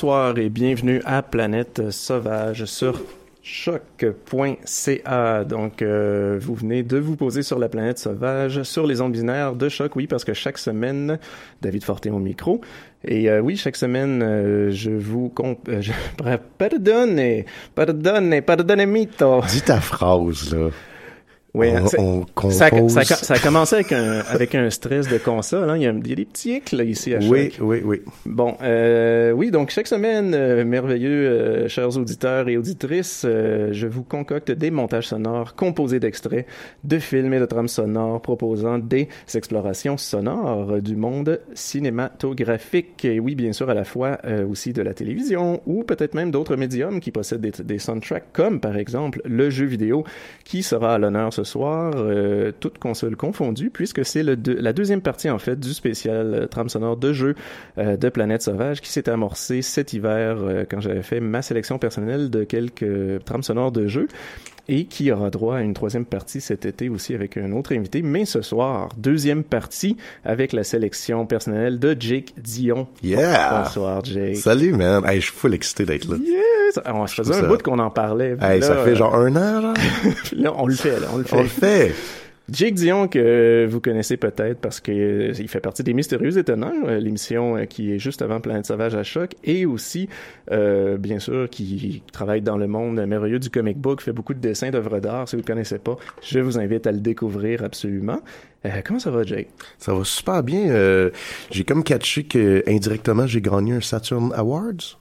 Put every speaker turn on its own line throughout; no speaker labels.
Bonsoir et bienvenue à Planète Sauvage sur choc.ca. Donc, euh, vous venez de vous poser sur la planète sauvage, sur les ondes binaires de choc, oui, parce que chaque semaine, David Forté au micro. Et euh, oui, chaque semaine, euh, je vous comp je... pardonne, pardonne, pardonne mito.
Dis ta phrase, là.
Oui,
on, on
ça, a- ça, a- ça a commencé avec un, avec un stress de console. Hein. Il, y a, il y a des petits hics là, ici à.
Oui, oui, oui.
Bon, euh, oui, donc chaque semaine, euh, merveilleux, euh, chers auditeurs et auditrices, euh, je vous concocte des montages sonores composés d'extraits de films et de trames sonores proposant des explorations sonores du monde cinématographique. Et oui, bien sûr, à la fois aussi de la télévision ou peut-être même d'autres médiums qui possèdent des, des soundtracks, comme par exemple le jeu vidéo qui sera à l'honneur ce soir, euh, toutes consoles confondues, puisque c'est la deuxième partie en fait du spécial euh, trame sonore de jeu euh, de Planète Sauvage qui s'est amorcé cet hiver euh, quand j'avais fait ma sélection personnelle de quelques trames sonores de jeux et qui aura droit à une troisième partie cet été aussi avec un autre invité. Mais ce soir, deuxième partie avec la sélection personnelle de Jake Dion.
Yeah!
Bonsoir Jake.
Salut, man. Hey, je suis full excité d'être là.
Yes! On se faisait un
ça-
bout qu'on en parlait.
Hey,
là,
ça fait
euh,
genre un an, genre?
là, on le fait, là, on le fait.
On le fait.
Jake Dion, que vous connaissez peut-être parce que euh, il fait partie des Mystérieux Étonnants, euh, l'émission euh, qui est juste avant Planète Sauvage à Choc, et aussi, bien sûr, qui travaille dans le monde merveilleux du comic book, fait beaucoup de dessins d'œuvres d'art. Si vous ne connaissez pas, je vous invite à le découvrir absolument. Comment ça va, Jake?
Ça va super bien. Euh, j'ai comme catché que indirectement j'ai gagné un Saturn Awards.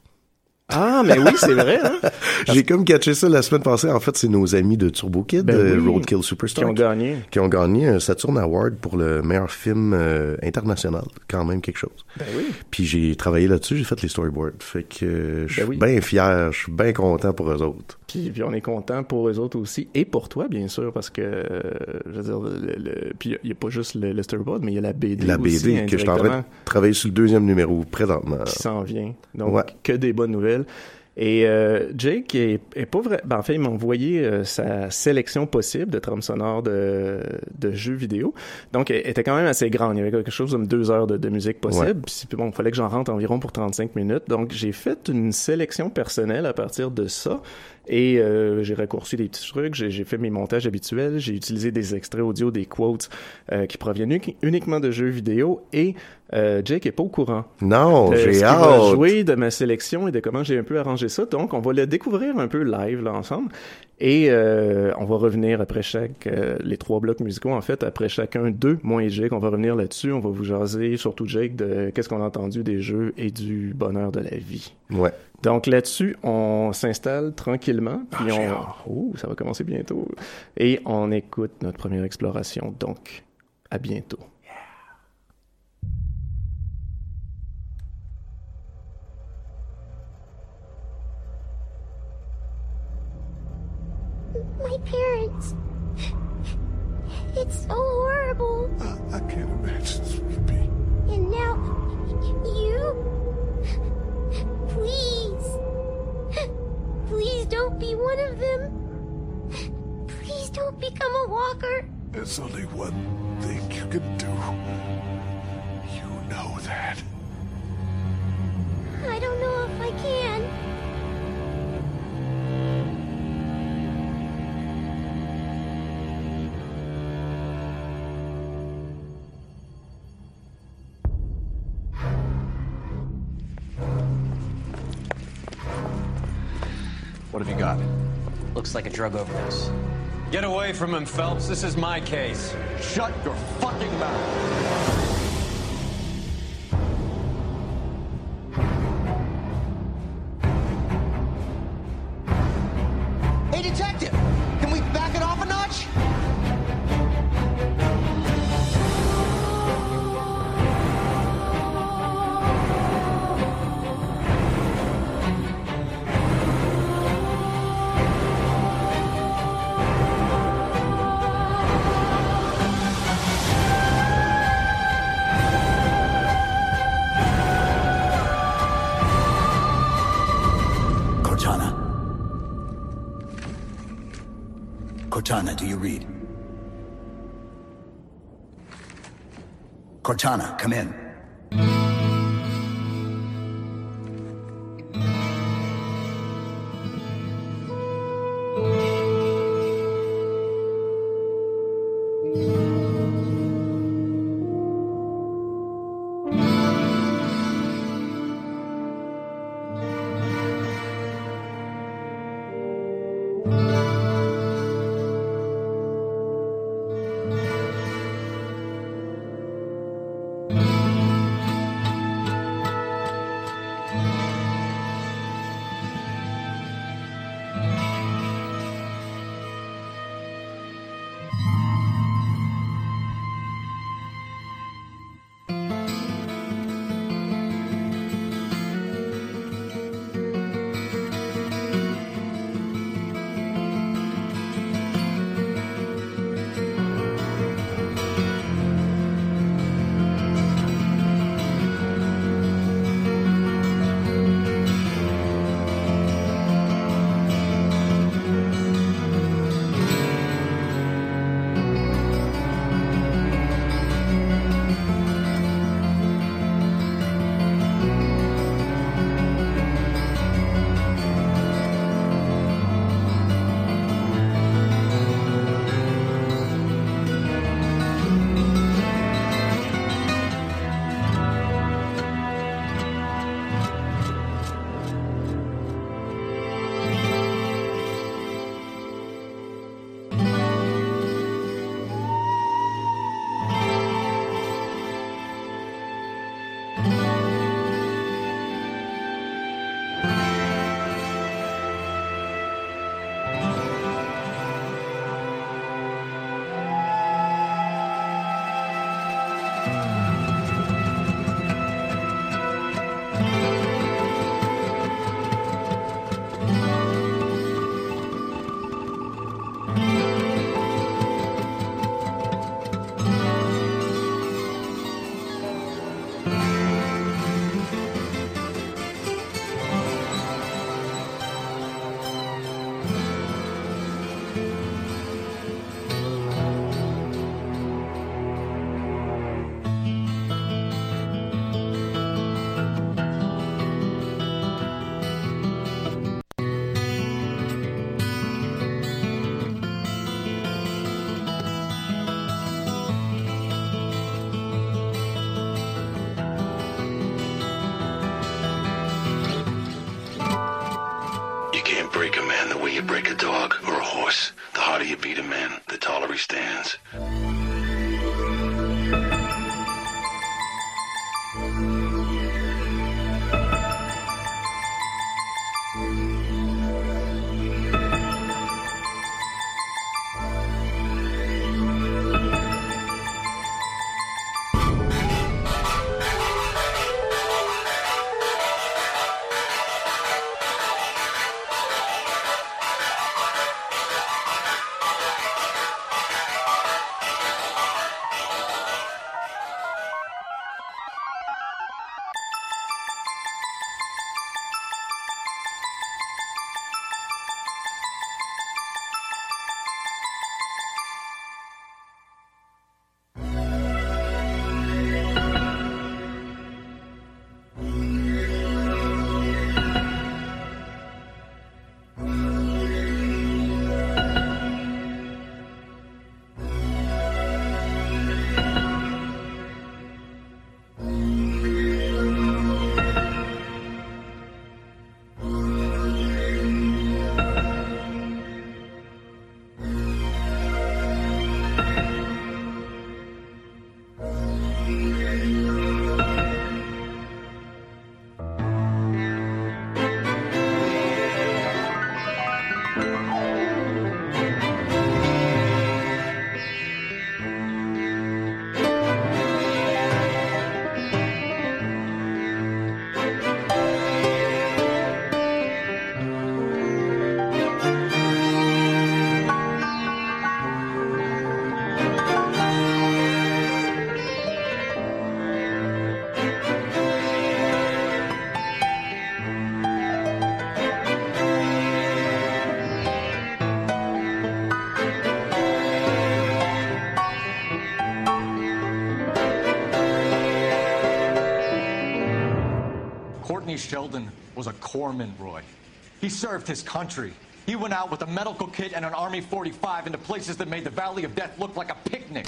Ah, mais oui, c'est vrai, hein?
J'ai comme catché ça la semaine passée. En fait, c'est nos amis de Turbo Kid,
Ben oui.
Roadkill
Qui
Superstar,
ont gagné.
qui ont gagné un Saturn Award pour le meilleur film euh, international. Quand même quelque chose.
Ben oui.
Puis j'ai travaillé là-dessus, j'ai fait les storyboards. Fait que euh, je suis
Ben oui.
bien fier, je suis bien content pour eux autres.
Puis, puis on est content pour eux autres aussi, et pour toi, bien sûr, parce que, euh, je veux dire, le, le- puis il n'y a pas juste le, le storyboard, mais il y a la BD
La
aussi,
BD que je suis en train de travailler sur le deuxième numéro présentement.
qui s'en vient. Donc,
Ouais.
que des bonnes nouvelles. Et euh, Jake est, est pas vrai. Ben, en fait, il m'a envoyé euh, sa sélection possible de trames sonores de, de jeux vidéo. Donc, elle était quand même assez grande. Il y avait quelque chose comme deux heures de, de musique possible. Puis bon, il fallait que j'en rentre environ pour 35 minutes. Donc, j'ai fait une sélection personnelle à partir de ça. Et euh, j'ai raccourci des petits trucs, j'ai fait mes montages habituels, j'ai utilisé des extraits audio, des quotes euh, qui proviennent uni- uniquement de jeux vidéo. Et euh, Jake est pas au courant
Non,
ce
j'ai
qui va
hâte.
jouer, de ma sélection et de comment j'ai un peu arrangé ça. Donc, on va le découvrir un peu live là ensemble. Et euh, on va revenir après chaque euh, les trois blocs musicaux en fait après chacun deux moi et Jake on va revenir là-dessus on va vous jaser surtout Jake de qu'est-ce qu'on a entendu des jeux et du bonheur de la vie
Ouais.
Donc là-dessus, on s'installe tranquillement, puis on... Oh, ça va commencer bientôt. Et on écoute notre première exploration. Donc, à bientôt.
My parents. It's so horrible.
I can't imagine, sweet pea.
And now, you? Please. Please don't be one of them. Please don't become a walker.
There's only one thing you can do. You know that.
I don't know if I can.
Looks like a drug overdose.
Get away from him, Phelps. This is my case. Shut your fucking mouth.
Cortana, do you read? Cortana, come in.
Sheldon was a corpsman, Roy. He served his country. He went out with a medical kit and an Army 45 into places that made the Valley of Death look like a picnic.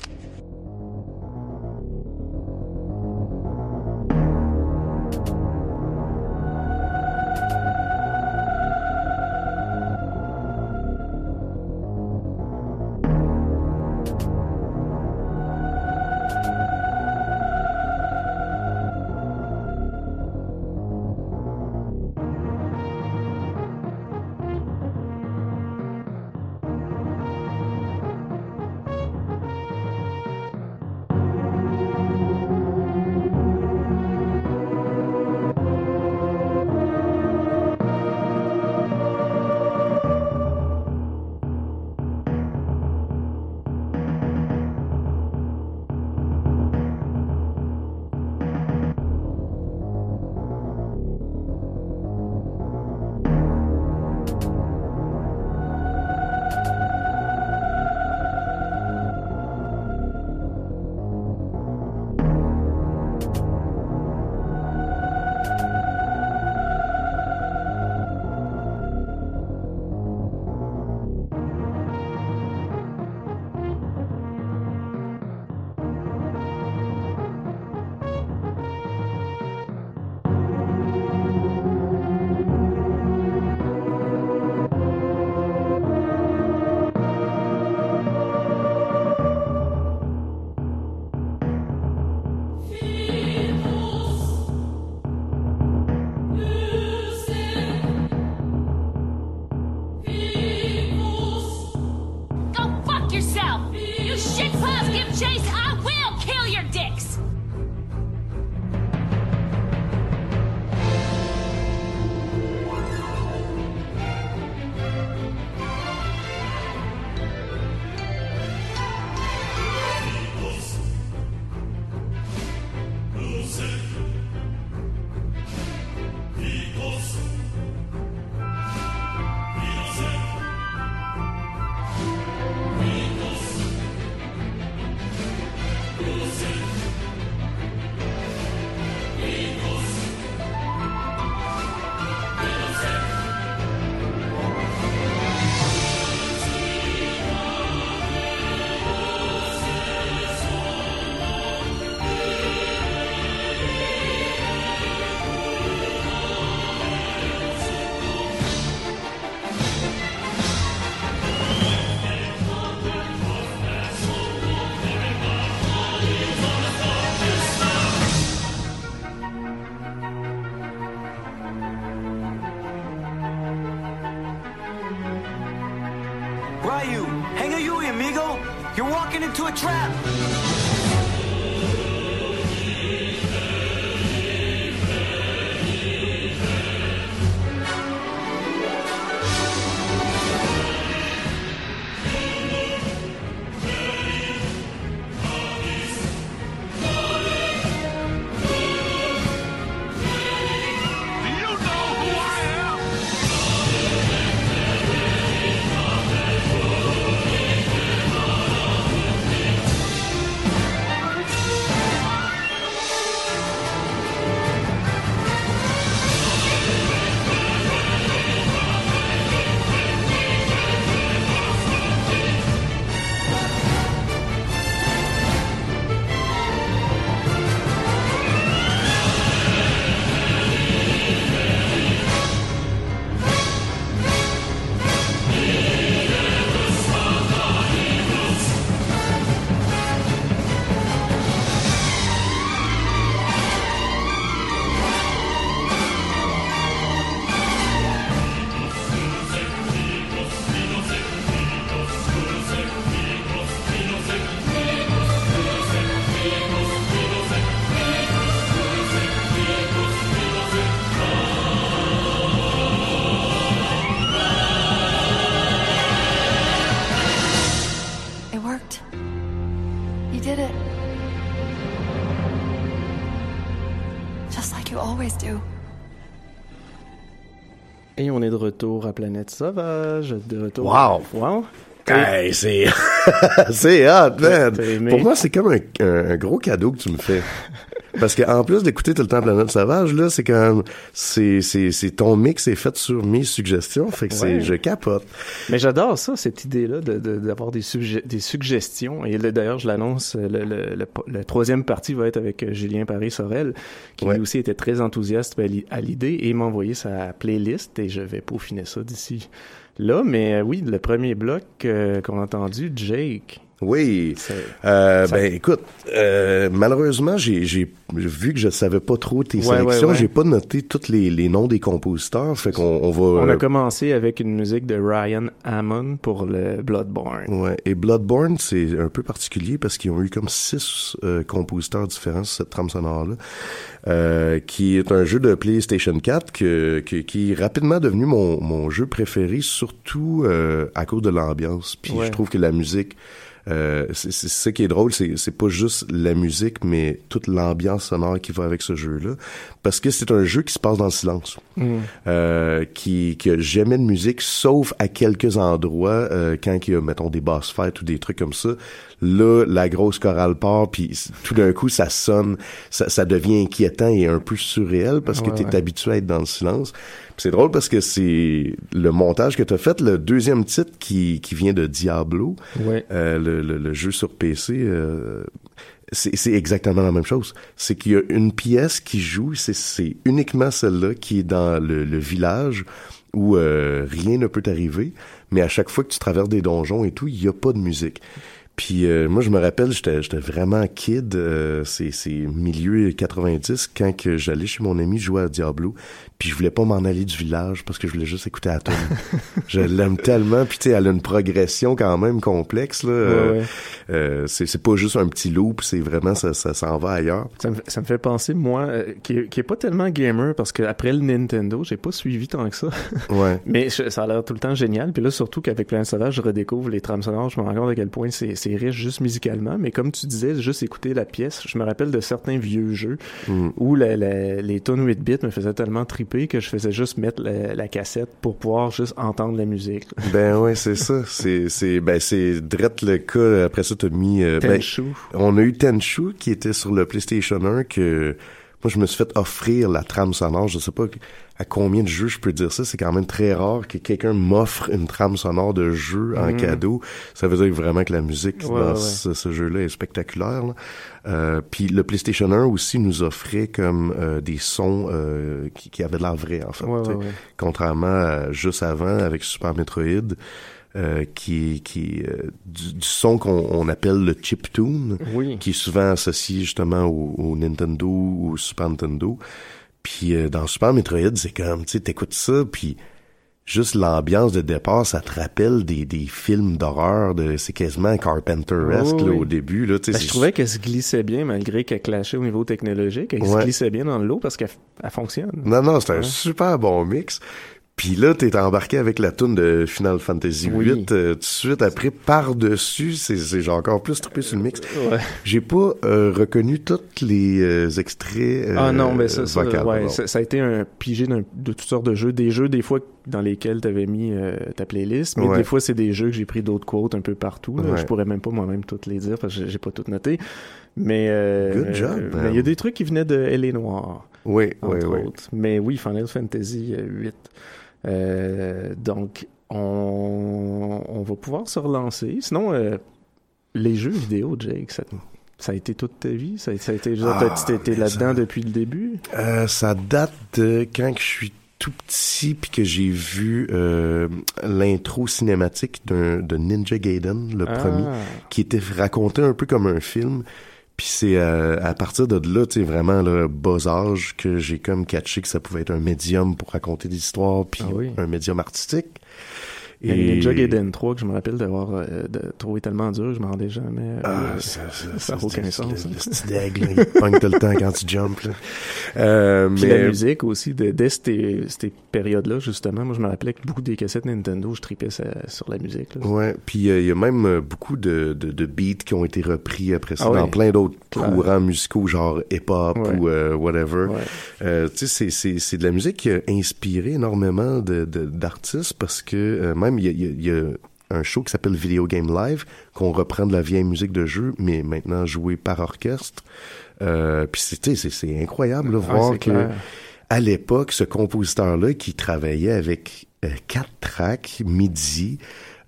Trap.
On est de retour à Planète Sauvage. De retour.
Wow.
Wow.
Hey, c'est c'est hot, man. Pour moi, c'est comme un gros cadeau que tu me fais. Parce que en plus d'écouter tout le temps Planète Sauvage, là, c'est comme c'est c'est c'est ton mix est fait sur mes suggestions, fait que c'est je capote.
Mais j'adore ça, cette idée-là de- de- d'avoir des, sugge- des suggestions. Et là, d'ailleurs, je l'annonce, le, le, le, le troisième partie va être avec euh, Julien Paris-Sorel, qui lui aussi était très enthousiaste à l'idée et m'a envoyé sa playlist et je vais peaufiner ça d'ici là. Mais euh, oui, le premier bloc euh, qu'on a entendu, Jake.
Oui. Euh, Ben écoute, euh, malheureusement, j'ai j'ai vu que je savais pas trop tes
Ouais,
sélections,
ouais, ouais.
j'ai pas noté tous les, les noms des compositeurs, fait qu'on on va.
On a commencé avec une musique de Ryan Hammond pour le Bloodborne.
Ouais, et Bloodborne, c'est un peu particulier parce qu'ils ont eu comme six euh, compositeurs différents sur cette trame sonore-là, euh, qui est un jeu de PlayStation 4 que, que- qui est rapidement devenu mon, mon jeu préféré, surtout euh, à cause de l'ambiance. Puis je trouve que la musique, euh, c'est ça qui est drôle, c'est pas juste la musique, mais toute l'ambiance sonore qui va avec ce jeu-là, parce que c'est un jeu qui se passe dans le silence
Mm.
euh, qui, qui a jamais de musique, sauf à quelques endroits, euh, quand il y a, mettons, des boss fights ou des trucs comme ça. Là, la grosse chorale part, puis tout d'un coup, ça sonne, ça, ça devient inquiétant et un peu surréel parce que
Ouais,
t'es
ouais.
habitué à être dans le silence. C'est drôle parce que c'est le montage que t'as fait, le deuxième titre qui, qui vient de Diablo,
Ouais.
euh, le, le, le jeu sur PC, euh, c'est exactement la même chose. C'est qu'il y a une pièce qui joue, c'est- c'est uniquement celle-là qui est dans le, le village où euh, rien ne peut arriver, mais à chaque fois que tu traverses des donjons et tout, il n'y a pas de musique. Puis euh, moi, je me rappelle, j'étais j'étais vraiment kid, euh, c'est c'est milieu 90, quand que j'allais chez mon ami jouer à Diablo, puis je voulais pas m'en aller du village parce que je voulais juste écouter tune. je l'aime tellement, puis tu sais, elle a une progression quand même complexe, là. Euh,
ouais.
Euh, c'est pas juste un petit loop, c'est vraiment, ça, ça s'en va ailleurs.
Ça me, ça me fait penser, moi, euh, qui, est, qui est pas tellement gamer, parce que après le Nintendo, j'ai pas suivi tant que ça.
Ouais.
Mais je- ça a l'air tout le temps génial. Puis là, surtout qu'avec Planète Sauvage, je redécouvre les trames sonores. Je me rends compte à quel point c'est riche juste musicalement. Mais comme tu disais, juste écouter la pièce, je me rappelle de certains vieux jeux
Mm.
où la- la- les tunes 8 bits me faisaient tellement triper que je faisais juste mettre la, la cassette pour pouvoir juste entendre la musique.
Ben ouais, c'est ça. C'est c'est ben c'est drette le cas. Après ça, t'as mis. euh, ben, on a eu Tenchu qui était sur le PlayStation 1 que moi je me suis fait offrir la trame sonore. Je sais pas à combien de jeux je peux dire ça. C'est quand même très rare que quelqu'un m'offre une trame sonore de jeu en
Mhm.
cadeau. Ça veut dire vraiment que la musique
Ouais,
dans
ouais,
ce, ce jeu-là est spectaculaire. là. Euh, Puis le PlayStation 1 aussi nous offrait comme euh, des sons euh, qui, qui avaient de l'air vrai en fait.
Ouais.
Contrairement à juste avant avec Super Metroid. Euh, qui qui euh, du, du son qu'on on appelle le chiptune
Oui.
qui est souvent associé justement au, au Nintendo ou au Super Nintendo puis euh, dans Super Metroid c'est comme tu sais t'écoutes ça puis juste l'ambiance de départ, ça te rappelle des, des films d'horreur, de, c'est quasiment Carpenter-esque,
Oh,
là,
oui.
au début, là, tu sais,
Ben, je trouvais qu'elle se glissait bien malgré qu'elle clashait au niveau technologique. Elle se glissait bien dans le lot parce qu'elle elle fonctionne.
Non, non, c'est un super bon mix. Puis là, t'es embarqué avec la tune de Final Fantasy
Oui.
VIII euh, tout de suite après par-dessus. C'est, c'est, j'ai encore plus trippé sur le mix.
Ouais.
J'ai pas euh, reconnu tous les euh, extraits euh,
ah non, mais ça, ça, ouais, ça, ça a été un pigé de toutes sortes de jeux. Des jeux, des fois, dans lesquels tu avais mis euh, ta playlist, mais
Ouais.
des fois, c'est des jeux que j'ai pris d'autres quotes un peu partout. là.
Ouais.
Je pourrais même pas moi-même toutes les dire parce que j'ai- pas toutes notées. Mais euh,
Good job, man.
mais il y a des trucs qui venaient de L.A. Noir.
Oui,
entre
oui, oui.
autres. Mais oui, Final Fantasy 8. Euh, donc, on, on va pouvoir se relancer. Sinon, euh, les jeux vidéo, Jake, ça, ça a été toute ta vie? Ça, ça a été, genre,
Ah,
t'étais là-dedans depuis le début?
Euh, ça date de quand que je suis tout petit puis que j'ai vu euh, l'intro cinématique de Ninja Gaiden, le
Ah.
premier, qui était raconté un peu comme un film. Puis c'est euh, à partir de là, tu sais, vraiment le bas âge que j'ai comme catché que ça pouvait être un médium pour raconter des histoires puis
Ah oui.
un médium artistique.
Il y a Ninja Gaiden 3 que je me rappelle d'avoir euh, de trouver tellement dur, je m'en rendais jamais. euh,
Ah,
ça n'a aucun sens.
Le, petit d'aigle, il pogne tout le temps quand tu jumps. Là. Euh,
Puis
mais
la musique aussi, de, dès ces, ces périodes-là, justement, moi je me rappelais que beaucoup des cassettes Nintendo, je tripais ça- sur la musique. là.
Ouais, puis euh, il y a même euh, beaucoup de, de, de beats qui ont été repris après ça
Ah
dans plein d'autres courants musicaux, genre hip-hop
Ouais.
ou euh, whatever.
Ouais.
Euh, tu sais, c'est- c'est c'est de la musique qui a inspiré énormément de de- d'artistes parce que euh, même il y a, il y un show qui s'appelle Video Game Live qu'on reprend de la vieille musique de jeu, mais maintenant jouée par orchestre. Euh, puis c'est incroyable de
Ah,
voir que
clair.
à l'époque, ce compositeur-là qui travaillait avec euh, quatre tracks midi,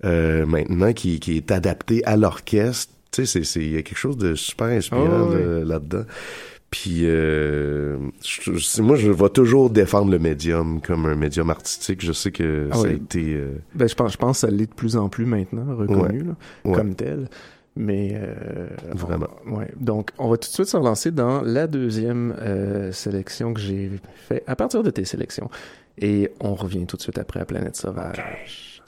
euh, maintenant qui, qui est adapté à l'orchestre, tu sais, c'est- c'est il y a quelque chose de super inspirant
Oh, oui.
là- là-dedans. Puis euh, je- je- moi, je vais toujours défendre le médium comme un médium artistique. Je sais que
Ah
ça a été euh,
Ben, je pense, je pense que ça l'est de plus en plus maintenant, reconnu
Ouais.
là,
Ouais.
comme tel. Mais euh,
Vraiment.
on- ouais. Donc, on va tout de suite se relancer dans la deuxième euh, sélection que j'ai fait à partir de tes sélections. Et on revient tout de suite après à Planète Sauvage.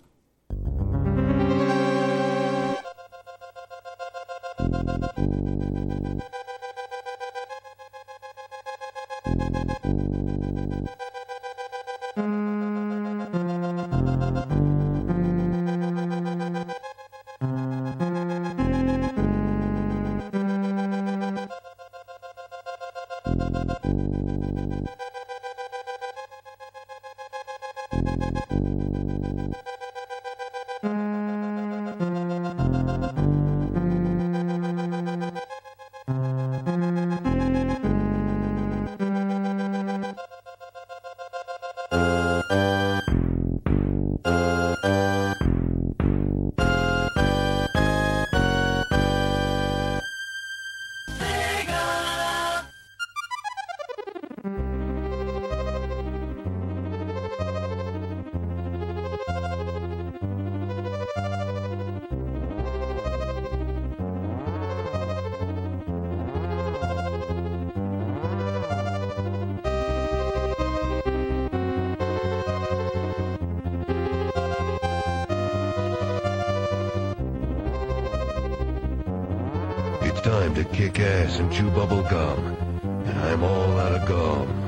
To kick ass and chew bubble gum. And I'm all out of gum.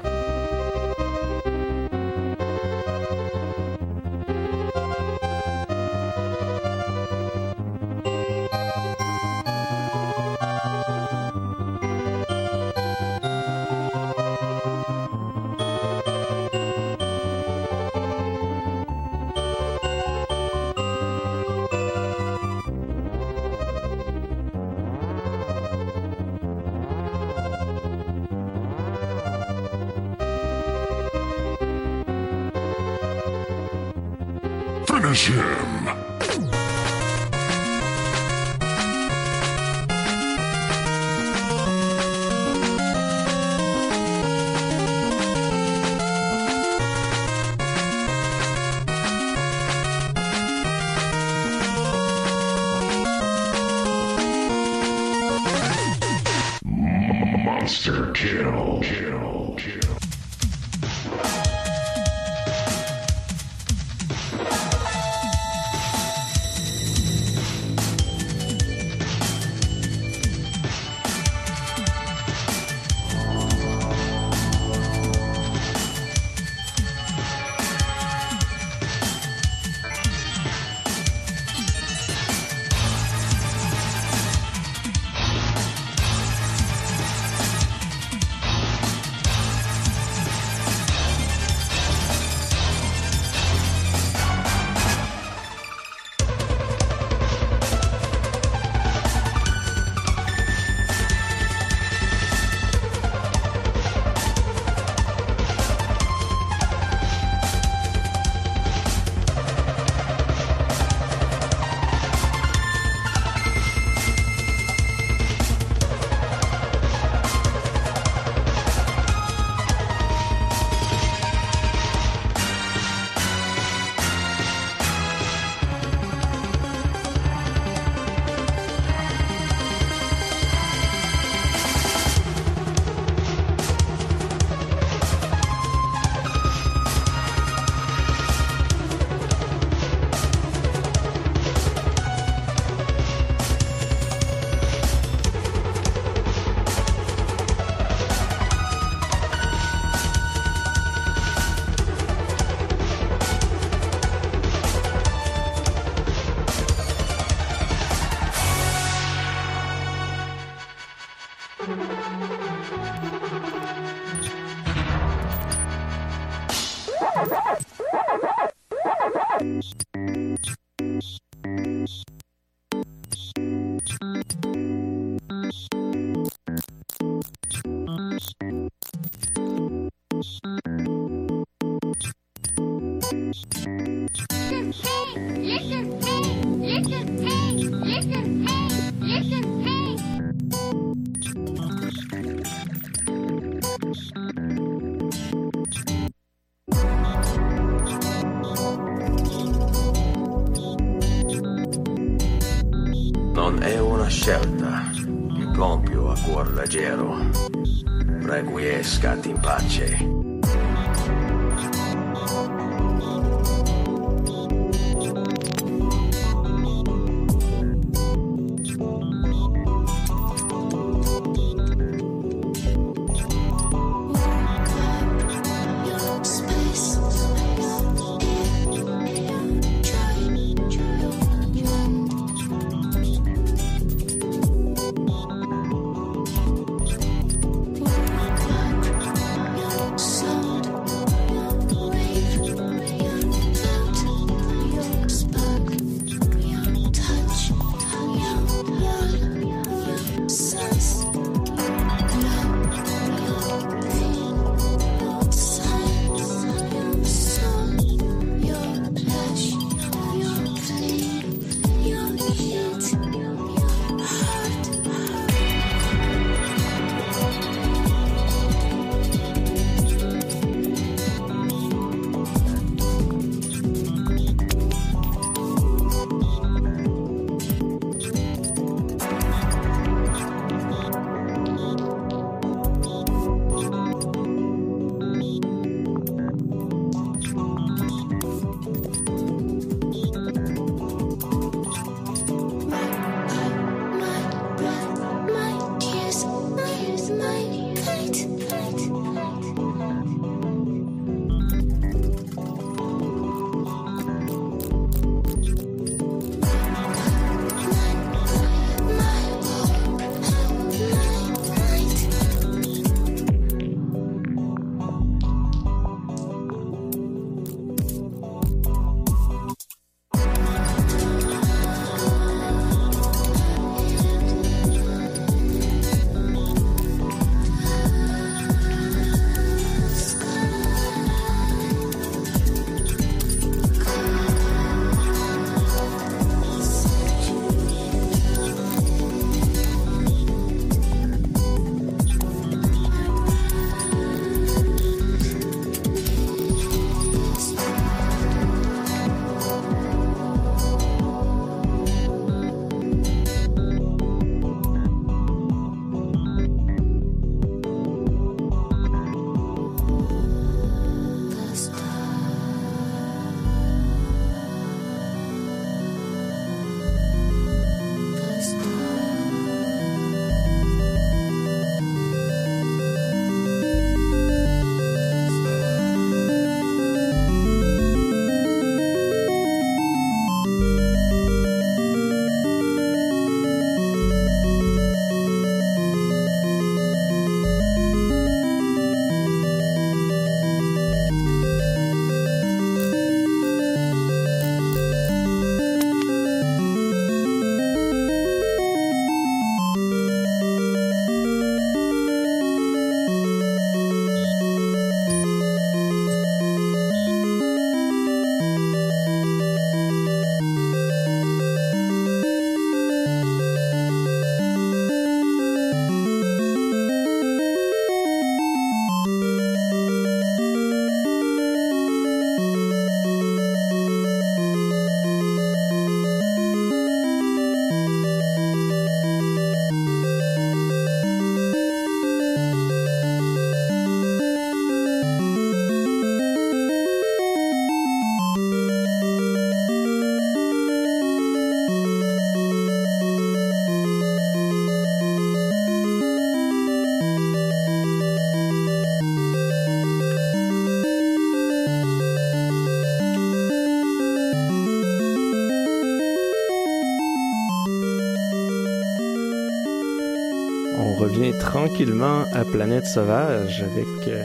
Tranquillement à Planète Sauvage avec euh,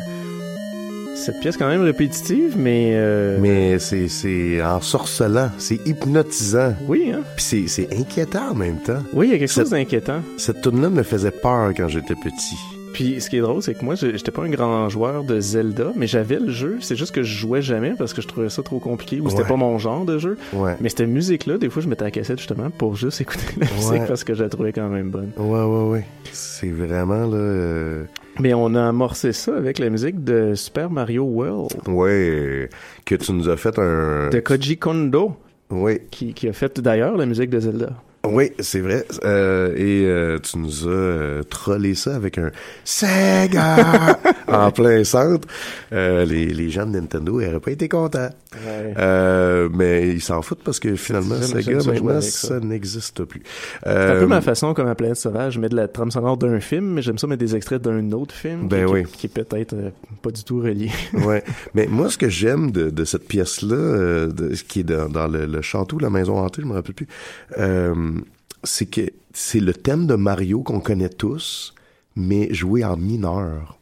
cette pièce quand même répétitive, mais... euh,
Mais c'est, c'est ensorcelant, c'est hypnotisant.
Oui, hein?
Puis c'est, c'est inquiétant en même temps.
Oui, il y a quelque
Cette-
chose d'inquiétant.
Cette tune là me faisait peur quand j'étais petit.
Puis ce qui est drôle, c'est que moi, j'étais pas un grand joueur de Zelda, mais j'avais le jeu. C'est juste que je jouais jamais parce que je trouvais ça trop compliqué ou c'était
Ouais.
pas mon genre de jeu.
Ouais.
Mais cette musique-là, des fois, je mettais à la cassette justement pour juste écouter la musique parce que je la trouvais quand même bonne.
Ouais, ouais, ouais. C'est vraiment, là... euh,
Mais on a amorcé ça avec la musique de Super Mario World
Ouais, que tu nous as fait un...
de Koji Kondo,
Oui,
qui, qui a fait d'ailleurs la musique de Zelda.
Oui, c'est vrai. Euh, et euh, tu nous as euh, trollé ça avec un Sega en plein centre. Euh, les, les gens de Nintendo n'auraient pas été contents.
Ouais.
Euh, mais ils s'en foutent parce que finalement, Sega, maintenant, ça,
ça.
n'existe plus.
C'est un
Euh,
peu ma façon comme à Planète Sauvage, je mets de la trame sonore d'un film, mais j'aime ça mettre des extraits d'un autre film
Ben
qui,
oui.
qui, qui est peut-être euh, pas du tout relié.
ouais. Mais moi, ce que j'aime de, de cette pièce-là, euh, qui est dans, dans le, le château, la maison hantée, je me rappelle plus, euh, c'est que c'est le thème de Mario qu'on connaît tous, mais joué en mineur.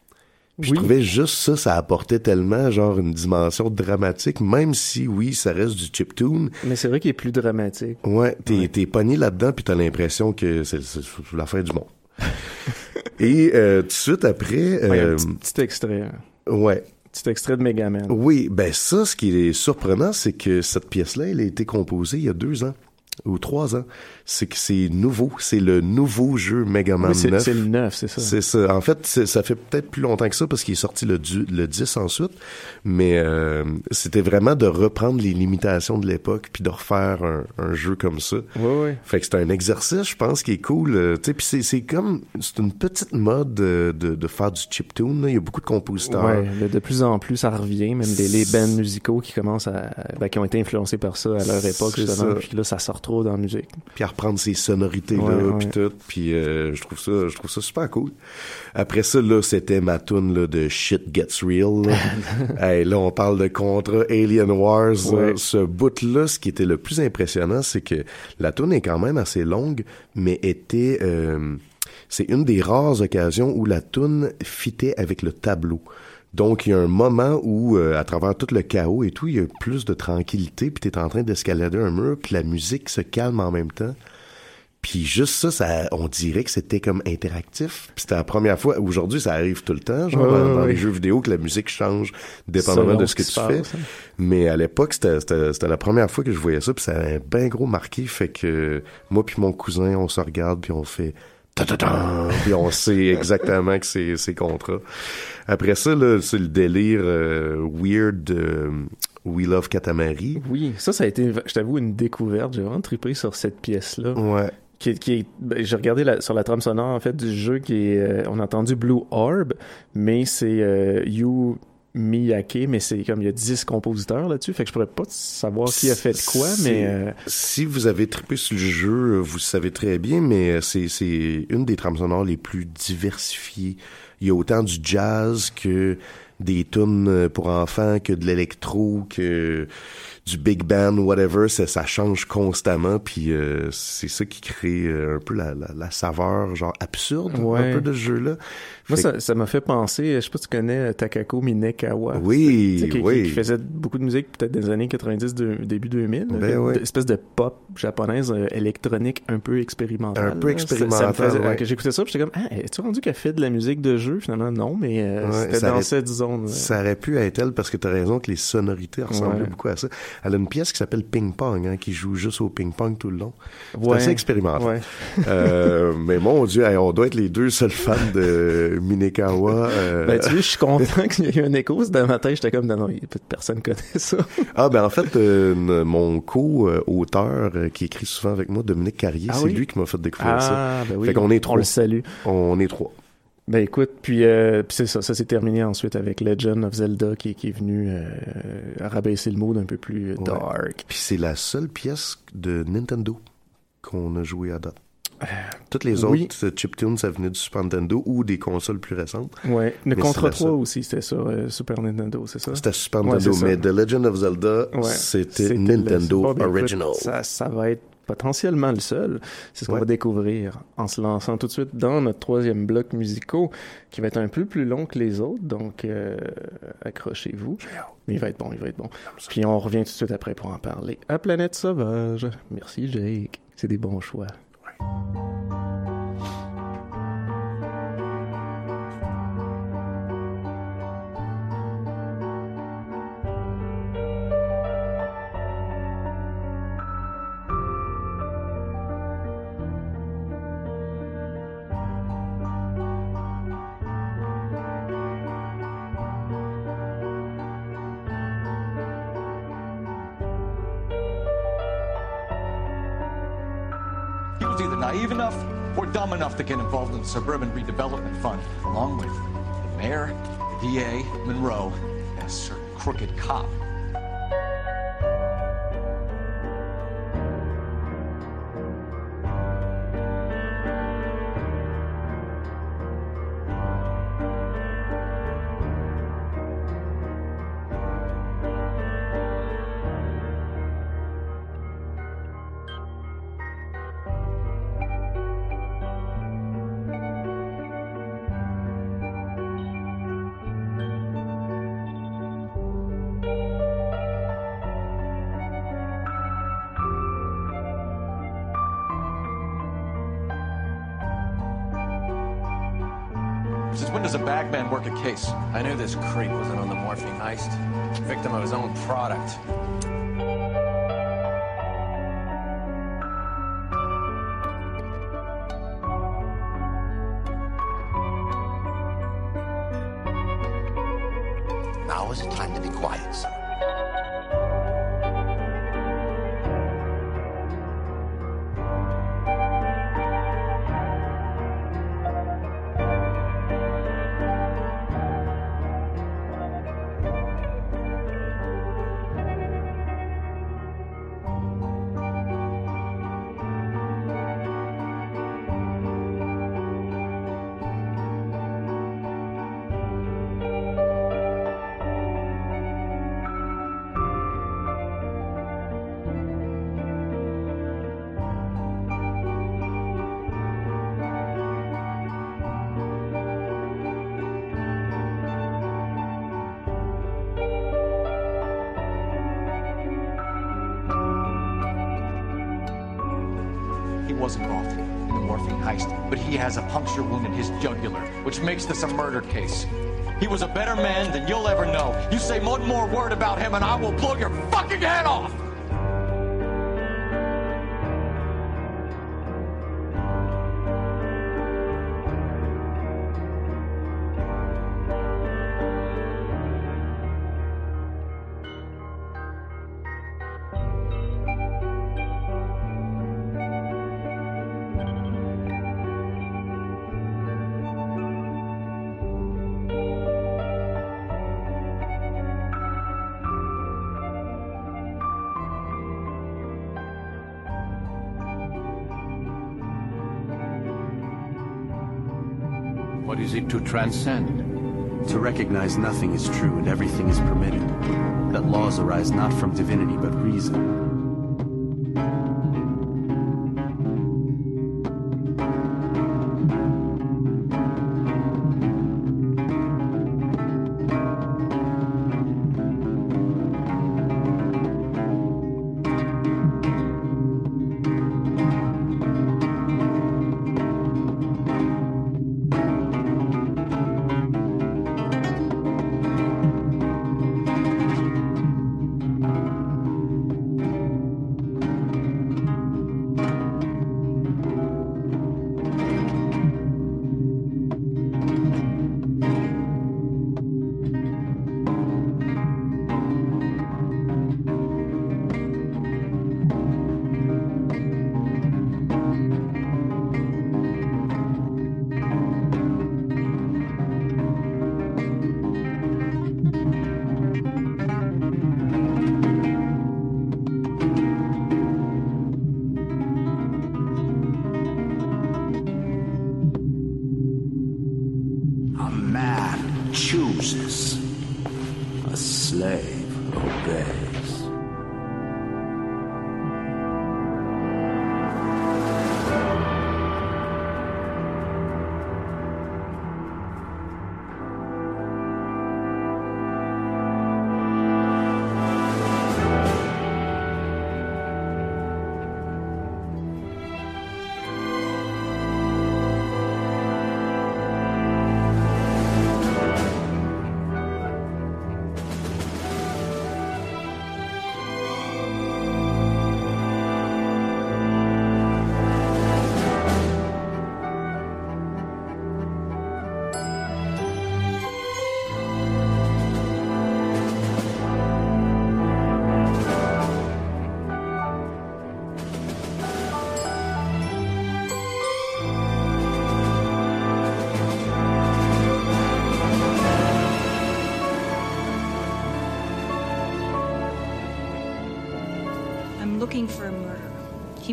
Puis Je trouvais juste ça, ça apportait tellement genre une dimension dramatique, même si oui, ça reste du chiptune.
mais c'est vrai qu'il est plus dramatique.
Ouais, t'es t'es pogné là-dedans puis t'as l'impression que c'est c'est la fin du monde. Et euh, tout de suite après,
Ouais,
euh,
un petit, petit extrait. hein.
ouais,
Petit extrait de Megaman.
oui, ben ça, ce qui est surprenant, c'est que cette pièce-là, elle a été composée il y a deux ans ou trois ans. C'est que c'est nouveau, c'est le nouveau jeu Mega Man
Oui, c'est
9.
c'est le 9, c'est ça.
C'est ça. En fait, ça fait peut-être plus longtemps que ça parce qu'il est sorti le, du- le 10 ensuite, mais euh, c'était vraiment de reprendre les limitations de l'époque puis de refaire un, un jeu comme ça.
Oui, oui.
Fait que c'est un exercice, je pense, qui est cool. euh, tu sais, puis c'est c'est comme c'est une petite mode de, de, de faire du chiptune. là. Il y a beaucoup de compositeurs.
Ouais, de, plus en plus, ça revient. Même les, les bands musicaux qui commencent à, ben, qui ont été influencés par ça à leur époque,
C'est
justement. Puis là, ça sort trop dans la musique.
puis à reprendre ces sonorités là
Ouais, ouais.
puis tout puis euh, je trouve ça je trouve ça super cool après ça là c'était ma tune là de shit gets real là. hey, là on parle de contrat Alien Wars
Ouais.
là. ce bout là ce qui était le plus impressionnant c'est que la tune est quand même assez longue mais était euh, c'est une des rares occasions où la tune fitait avec le tableau donc, il y a un moment où, euh, à travers tout le chaos et tout, il y a plus de tranquillité, puis t'es en train d'escalader un mur, puis la musique se calme en même temps. Puis juste ça, ça, on dirait que c'était comme interactif. Puis c'était la première fois. Aujourd'hui, ça arrive tout le temps, genre dans, les jeux vidéo, que la musique change dépendamment
Selon
de
ce
que tu fais.
hein.
Mais à l'époque, c'était la première fois que je voyais ça, puis ça avait un bien gros marqué. Fait que moi puis mon cousin, on se regarde, puis on fait puis on sait exactement que c'est c'est contrat. Après ça, là, c'est le délire euh, weird de We Love Katamari.
Oui, ça, ça a été, je t'avoue, une découverte. J'ai vraiment trippé sur cette pièce-là.
Ouais.
Qui, qui est, ben, j'ai regardé la- sur la trame sonore en fait du jeu qui est, euh, on a entendu Blue Orb, mais c'est euh, Yu Miyake, mais c'est comme il y a 10 compositeurs là-dessus, fait que je pourrais pas savoir qui a fait quoi, mais euh,
si vous avez trippé sur le jeu, vous savez très bien, mais euh, c'est c'est une des trames sonores les plus diversifiées. Il y a autant du jazz que des tunes euh, pour enfants, que de l'électro, que du big band, whatever. Ça, ça change constamment, puis euh, c'est ça qui crée euh, un peu la, la, la saveur genre absurde un peu de ce jeu-là.
moi
Fait
ça ça m'a fait penser, je sais pas si tu connais euh, Takako Minekawa.
Oui,
qui, qui-
oui.
qui faisait beaucoup de musique peut-être des années 90, de- début 2000. là,
Ben
une
ouais.
espèce de pop japonaise euh, électronique un peu expérimentale.
Un peu
là. Ça- ça
expérimentale, ouais.
que J'écoutais ça, j'étais comme, ah, es-tu rendu qu'elle fait de la musique de jeu? Finalement, non, mais euh, c'était dans
aurait-
cette zone.
Ça aurait pu être elle parce que tu as raison que les sonorités ressemblaient beaucoup à ça. Elle a une pièce qui s'appelle Ping Pong, hein, qui joue juste au ping pong tout le long. C'est
Ouais.
assez expérimental.
Ouais.
Euh, mais mon Dieu, hey, on doit être les deux seuls fans de Minekawa. euh,
Ben, tu vois, je suis content qu'il y ait eu un écho. Dans ma tête, j'étais comme, non, non, personne connaît ça.
Ah ben en fait, euh, mon co-auteur euh, qui écrit souvent avec moi, Dominique Carrier,
Ah
c'est
oui?
lui qui m'a fait découvrir
Ah,
ça.
ben oui.
Fait qu'on est
On
trois.
le salue.
On est trois.
Ben écoute, puis, euh, puis c'est ça, ça s'est terminé ensuite avec Legend of Zelda qui, qui est venu euh, rabaisser le mood un peu plus euh,
Ouais.
dark.
Puis c'est la seule pièce de Nintendo qu'on a joué à date. Toutes les
oui.
autres euh, chiptunes, ça venait du Super Nintendo ou des consoles plus récentes.
Ouais, le
Mais
Contra
c'est la
3
seule.
aussi, c'était ça, euh, Super Nintendo, c'est ça?
C'était Super
Ouais,
Nintendo, mais The Legend of Zelda,
Ouais,
c'était
le-
Nintendo
ben, écoute,
Original.
ça, ça va être potentiellement le seul. C'est ce qu'on
Ouais.
va découvrir en se lançant tout de suite dans notre troisième bloc musicaux qui va être un peu plus long que les autres, donc euh, accrochez-vous. Mais il va être bon, il va être bon. Puis on revient tout de suite après pour en parler. À Planète Sauvage. Merci Jake. C'est des bons choix.
Get involved in the Suburban Redevelopment Fund, along with the mayor, the DA, Monroe, and a certain crooked cop. Since when does a bagman work a case?
I knew this creep was in on the morphine heist. Victim of his own product. It to transcend?
To recognize nothing is true and everything is permitted. That laws arise not from divinity but reason.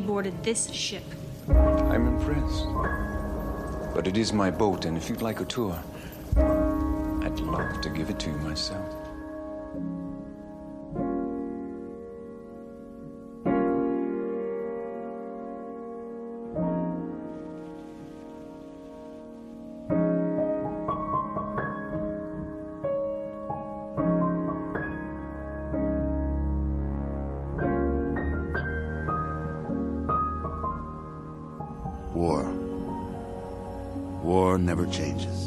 Boarded this ship.
I'm impressed. But it is my boat, and if you'd like a tour, I'd love to give it to you myself.
Changes.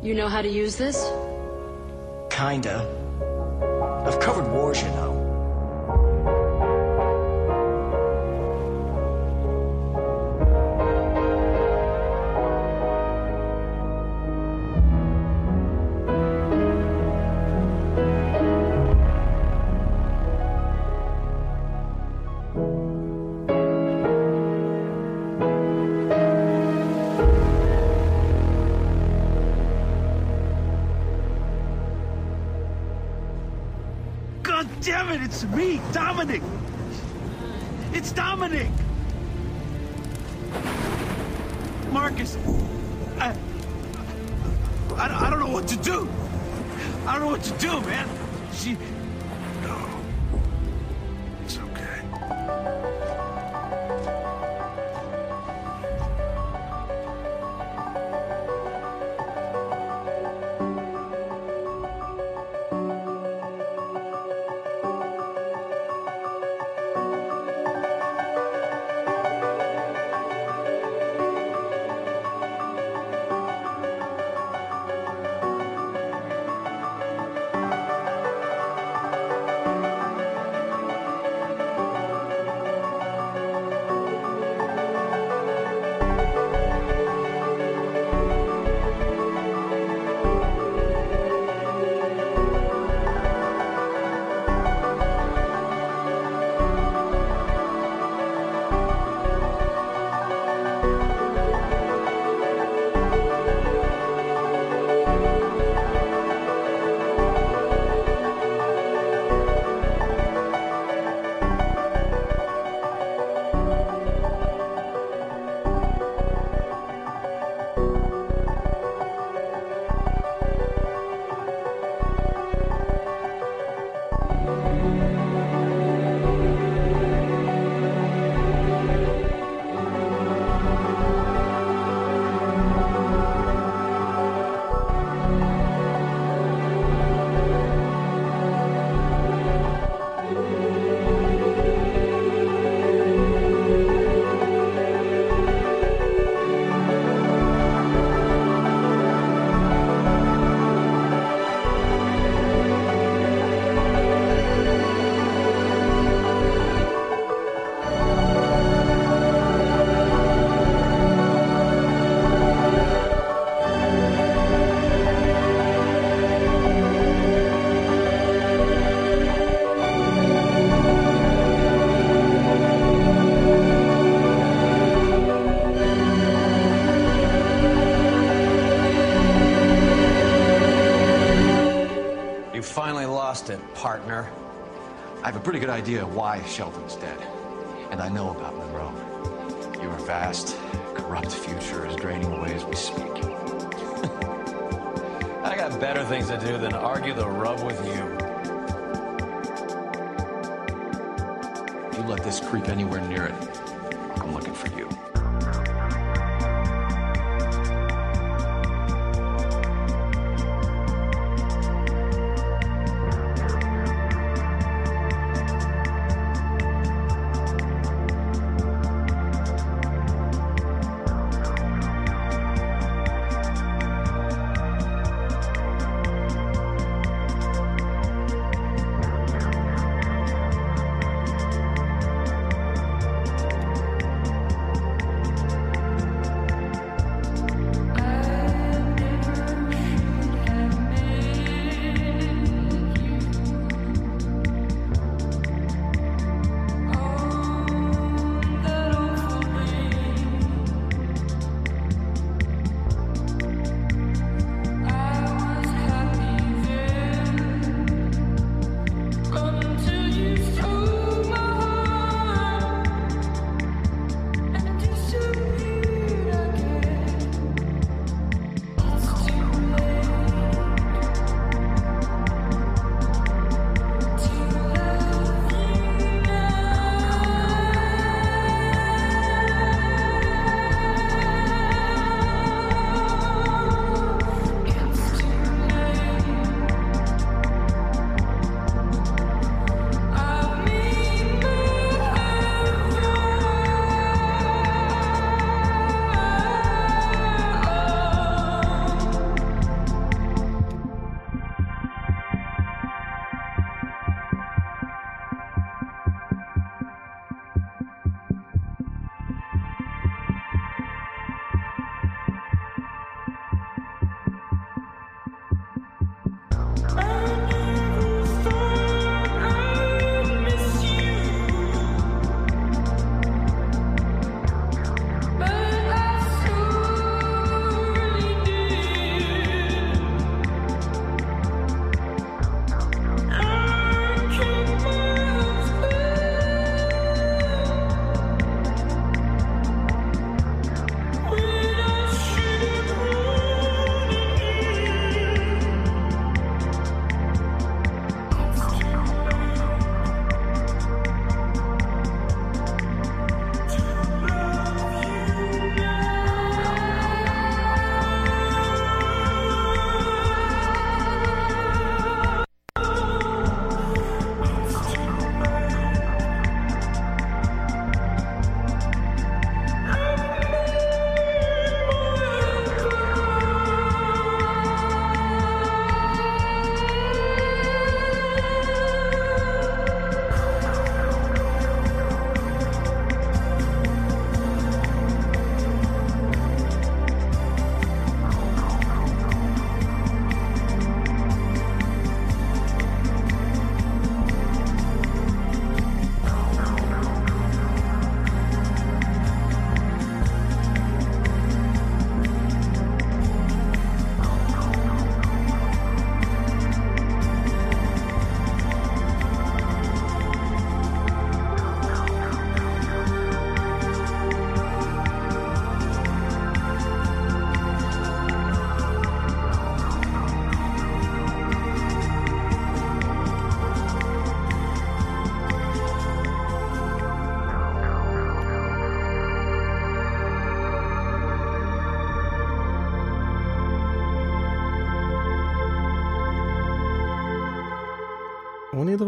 You know how to use this?
Kinda. I've covered wars, you know.
Partner.
I have a pretty good idea why Sheldon's dead. And I know about Monroe. Your vast, corrupt future is draining away as we speak.
I got better things to do than argue the rub with you.
If you let this creep anywhere near it,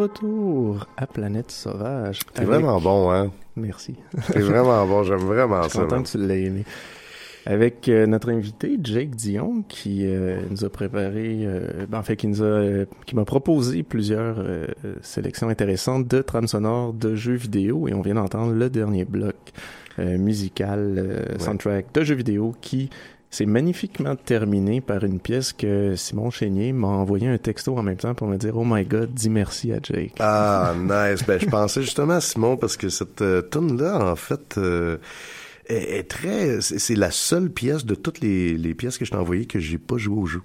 retour à Planète Sauvage.
C'est vraiment bon, hein?
Merci.
C'est vraiment bon, j'aime vraiment
Je suis
ça.
content que tu l'aies aimé. Avec euh, notre invité Jake Dion qui euh, nous a préparé, euh, ben, en fait qui nous a, qui m'a proposé plusieurs sélections intéressantes de trames sonores de jeux vidéo et on vient d'entendre le dernier bloc musical soundtrack de jeux vidéo qui s'est magnifiquement terminé par une pièce que Simon Chénier m'a envoyé un texto en même temps pour me dire oh my god dis merci à Jake.
Ah, nice. Ben, je pensais justement à Simon parce que cette euh, tune-là, en fait, euh, est, est très. C'est c'est la seule pièce de toutes les, les pièces que je t'ai envoyées que j'ai pas joué au jeu.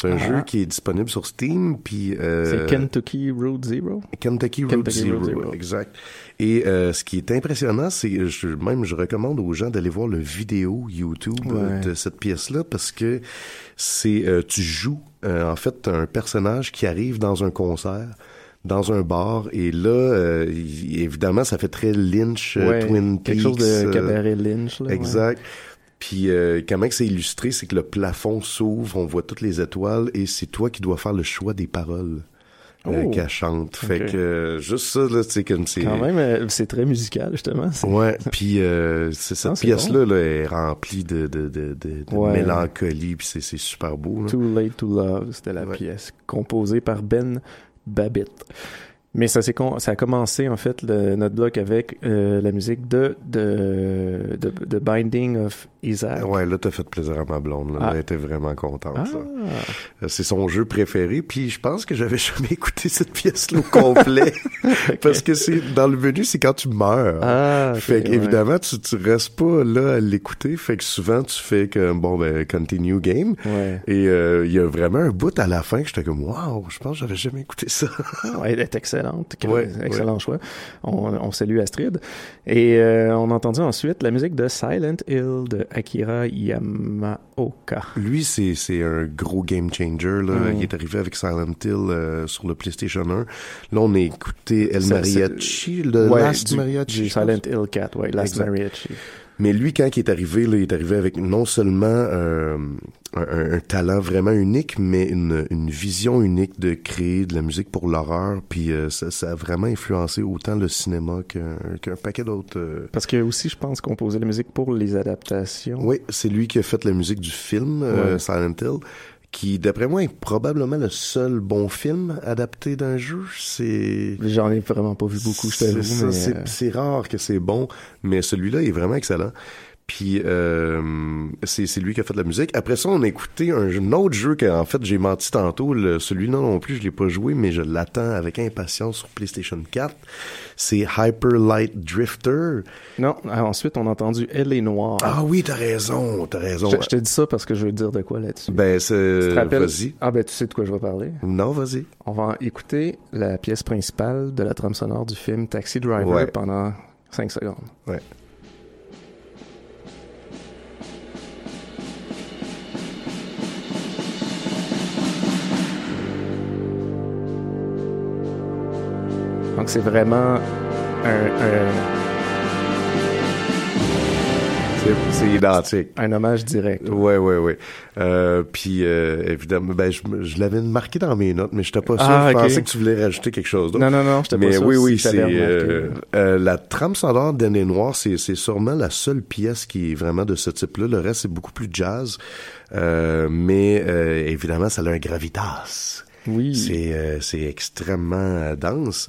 C'est un
Ah.
jeu qui est disponible sur Steam, puis... euh,
C'est Kentucky Road Zero?
Kentucky Road,
Kentucky
Zero,
Road Zero.
exact. Et euh, ce qui est impressionnant, c'est je, même je recommande aux gens d'aller voir le vidéo YouTube euh,
Ouais.
de cette pièce-là parce que c'est euh, tu joues euh, en fait un personnage qui arrive dans un concert dans un bar et là euh, évidemment ça fait très Lynch euh,
Ouais,
Twin Peaks
quelque chose de cabaret Lynch, là, ouais.
Puis euh, comment que c'est illustré c'est que le plafond s'ouvre on voit toutes les étoiles et c'est toi qui dois faire le choix des paroles euh,
Oh.
qu'elle chante fait que euh, juste ça là tu sais comme c'est
Quand même, euh, c'est très musical justement.
Ouais, puis euh, c'est- cette
Ah, c'est
pièce-là là, est remplie de, de, de, de, de
Ouais.
mélancolie, puis c'est, c'est super beau. Là.
Too Late to Love, c'était la pièce composée par Ben Babbitt. Mais ça, s'est con- ça a commencé, en fait, le- notre bloc avec euh, la musique de, de, de, de Binding of Isaac.
Ouais, là, t'as fait plaisir à ma blonde. Là.
Ah.
Elle était vraiment contente.
Ah.
C'est son jeu préféré. Puis je pense que j'avais jamais écouté cette pièce-là au complet. Parce que c'est dans le menu, c'est quand tu meurs.
Ah,
fait
ouais.
qu'évidemment, tu, tu restes pas là à l'écouter. Fait que souvent, tu fais que, bon, ben, continue game.
Ouais.
Et euh, il y a vraiment un bout à la fin que j'étais comme, waouh, je pense que j'avais jamais écouté ça.
Ouais, elle est excellente. Excellent choix. On, on salue Astrid. Et euh, on a entendu ensuite la musique de Silent Hill de Akira Yamaoka.
Lui, c'est un gros game changer. Là.
Mm.
Il est arrivé avec Silent Hill euh, sur le PlayStation 1. Là, on a écouté El Mariachi, le
ouais,
Last
du-
Mariachi.
du. Silent Hill 4, ouais, Last
Exact.
Mariachi.
Mais lui, quand il est arrivé, là, il est arrivé avec non seulement euh, un, talent vraiment unique, mais une, une vision unique de créer de la musique pour l'horreur. Puis euh, ça, ça a vraiment influencé autant le cinéma qu'un qu'un paquet d'autres. euh,
Parce que aussi, je pense, composer la musique pour les adaptations.
Oui, c'est lui qui a fait la musique du film euh,
Ouais.
Silent Hill, qui, d'après moi, est probablement le seul bon film adapté d'un jeu. C'est
J'en ai vraiment pas vu beaucoup, je t'avoue,
c'est
mais, euh,
c'est rare que c'est bon, mais celui-là est vraiment excellent. Puis euh, c'est lui qui a fait de la musique. Après ça, on a écouté un, autre jeu que en fait j'ai menti tantôt. Celui-là non plus, je l'ai pas joué, mais je l'attends avec impatience sur PlayStation 4. C'est Hyper Light Drifter.
Non, ah, ensuite, on a entendu Elle est noire.
Ah oui, t'as raison, t'as raison.
Je, je te dis ça parce que je veux dire de quoi là-dessus.
Ben, c'est. Vas-y.
Ah ben, tu sais de quoi je vais parler.
Non, vas-y.
On va écouter la pièce principale de la trame sonore du film Taxi Driver
Ouais.
pendant 5 secondes.
Ouais.
Donc c'est vraiment un, un,
C'est- identique.
un hommage direct.
Ouais, ouais, ouais. Euh, puis euh, évidemment, ben je, je l'avais marqué dans mes notes, mais j'étais pas sûr.
Ah,
je pensais que tu voulais rajouter quelque chose. d'autre.
Non, non, non, j'étais pas
Mais
sûr
oui,
si
oui,
je t'avais
c'est euh, la trame sonore d'Année Noire, c'est c'est sûrement la seule pièce qui est vraiment de ce type-là. Le reste, c'est beaucoup plus jazz, mais évidemment, ça a un gravitas.
Oui.
C'est euh, c'est extrêmement euh, dense.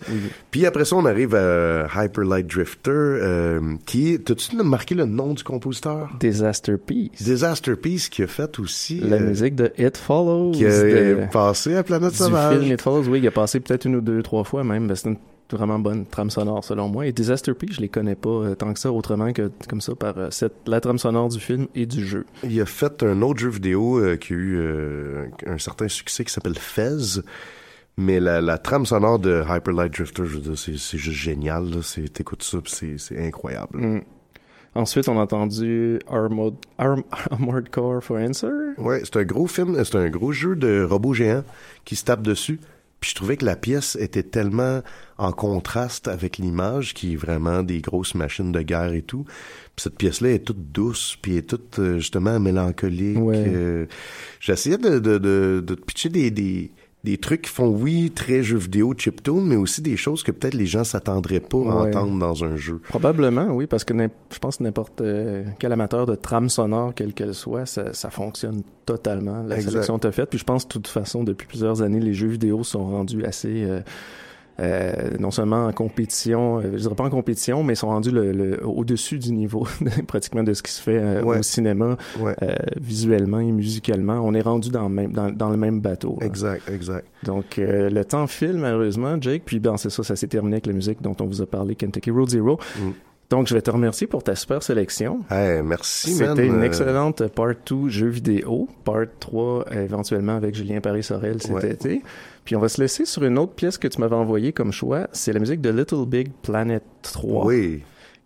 Puis après ça, on arrive à Hyper Light Drifter, euh, qui est... T'as-tu marqué le nom du compositeur?
Disaster Piece.
Disaster Piece qui a fait aussi...
La
euh,
musique de It Follows.
qui a
de-
passé à Planète
du
Sauvage.
film It Follows, oui, il a passé peut-être une ou deux, trois fois même. C'est une vraiment bonne trame sonore selon moi. Et Disaster Piece, je les connais pas euh, tant que ça, autrement que comme ça par euh, cette, la trame sonore du film et du jeu.
Il a fait un autre jeu vidéo euh, qui a eu un certain succès qui s'appelle Fez. Mais la, la trame sonore de Hyper Light Drifter, je veux dire, c'est, juste génial. T'écoutes ça, c'est incroyable.
Mm. Ensuite, on a entendu Armored, Arm- Armored Core for Answer.
Ouais, c'est un gros film, c'est un gros jeu de robots géants qui se tapent dessus. Puis je trouvais que la pièce était tellement en contraste avec l'image, qui est vraiment des grosses machines de guerre et tout. Puis cette pièce-là est toute douce, puis est toute euh, justement mélancolique.
Ouais.
Euh, J'essayais de, de, de, de pitcher des, des, des trucs qui font, oui, très jeux vidéo, chiptune, mais aussi des choses que peut-être les gens s'attendraient pas à
Ouais.
entendre dans un jeu.
Probablement, oui, parce que je pense que n'importe euh, quel amateur de trame sonore, quelle qu'elle soit, ça, ça fonctionne totalement. La
Exact.
sélection t'as faite. Puis je pense de toute façon, depuis plusieurs années, les jeux vidéo sont rendus assez... euh, non seulement en compétition, euh, je dirais pas en compétition, mais sont rendus le, le- au-dessus du niveau pratiquement de ce qui se fait euh,
Ouais.
au cinéma,
Ouais.
euh, visuellement et musicalement. On est rendu dans le même, dans, dans le même bateau. là.
Exact, exact.
Donc, euh, le temps file, malheureusement, Jake. Puis, ben, c'est ça, ça s'est terminé avec la musique dont on vous a parlé, Kentucky Road Zero. Donc, je vais te remercier pour ta super sélection.
Hey, merci.
C'était une excellente part 2 jeux vidéo, part 3 euh, éventuellement avec Julien Paris-Sorel cet
Ouais.
été. Puis on va se laisser sur une autre pièce que tu m'avais envoyée comme choix. C'est la musique de Little Big Planet 3.
Oui.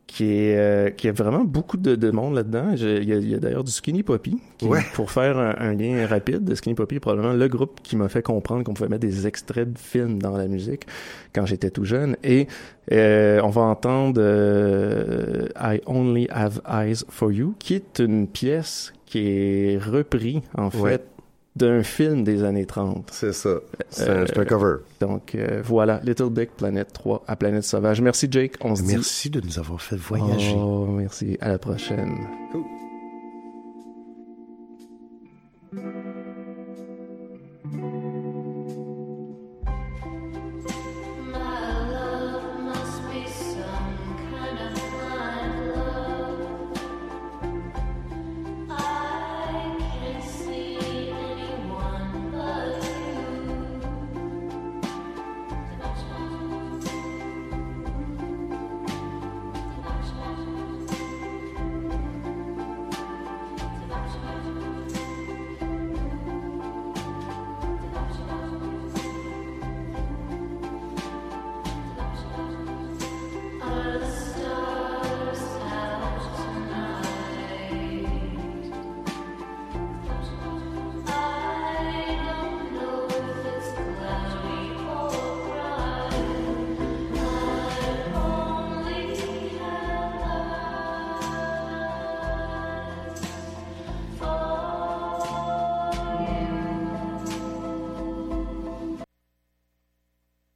Qui est euh, qui a vraiment beaucoup de, de monde là-dedans. Il y a, a d'ailleurs du Skinny Poppy. Qui,
Ouais.
Pour faire un, un lien rapide, Skinny Poppy est probablement le groupe qui m'a fait comprendre qu'on pouvait mettre des extraits de films dans la musique quand j'étais tout jeune. Et euh, on va entendre euh, I Only Have Eyes for You, qui est une pièce qui est reprise en fait
Ouais.
D'un film des années 30.
C'est ça. C'est un- un cover.
Donc euh, voilà, Little Big Planet 3 à Planète Sauvage. Merci Jake, on se dit
Merci de nous avoir fait voyager.
Oh, merci. À la prochaine.
Cool.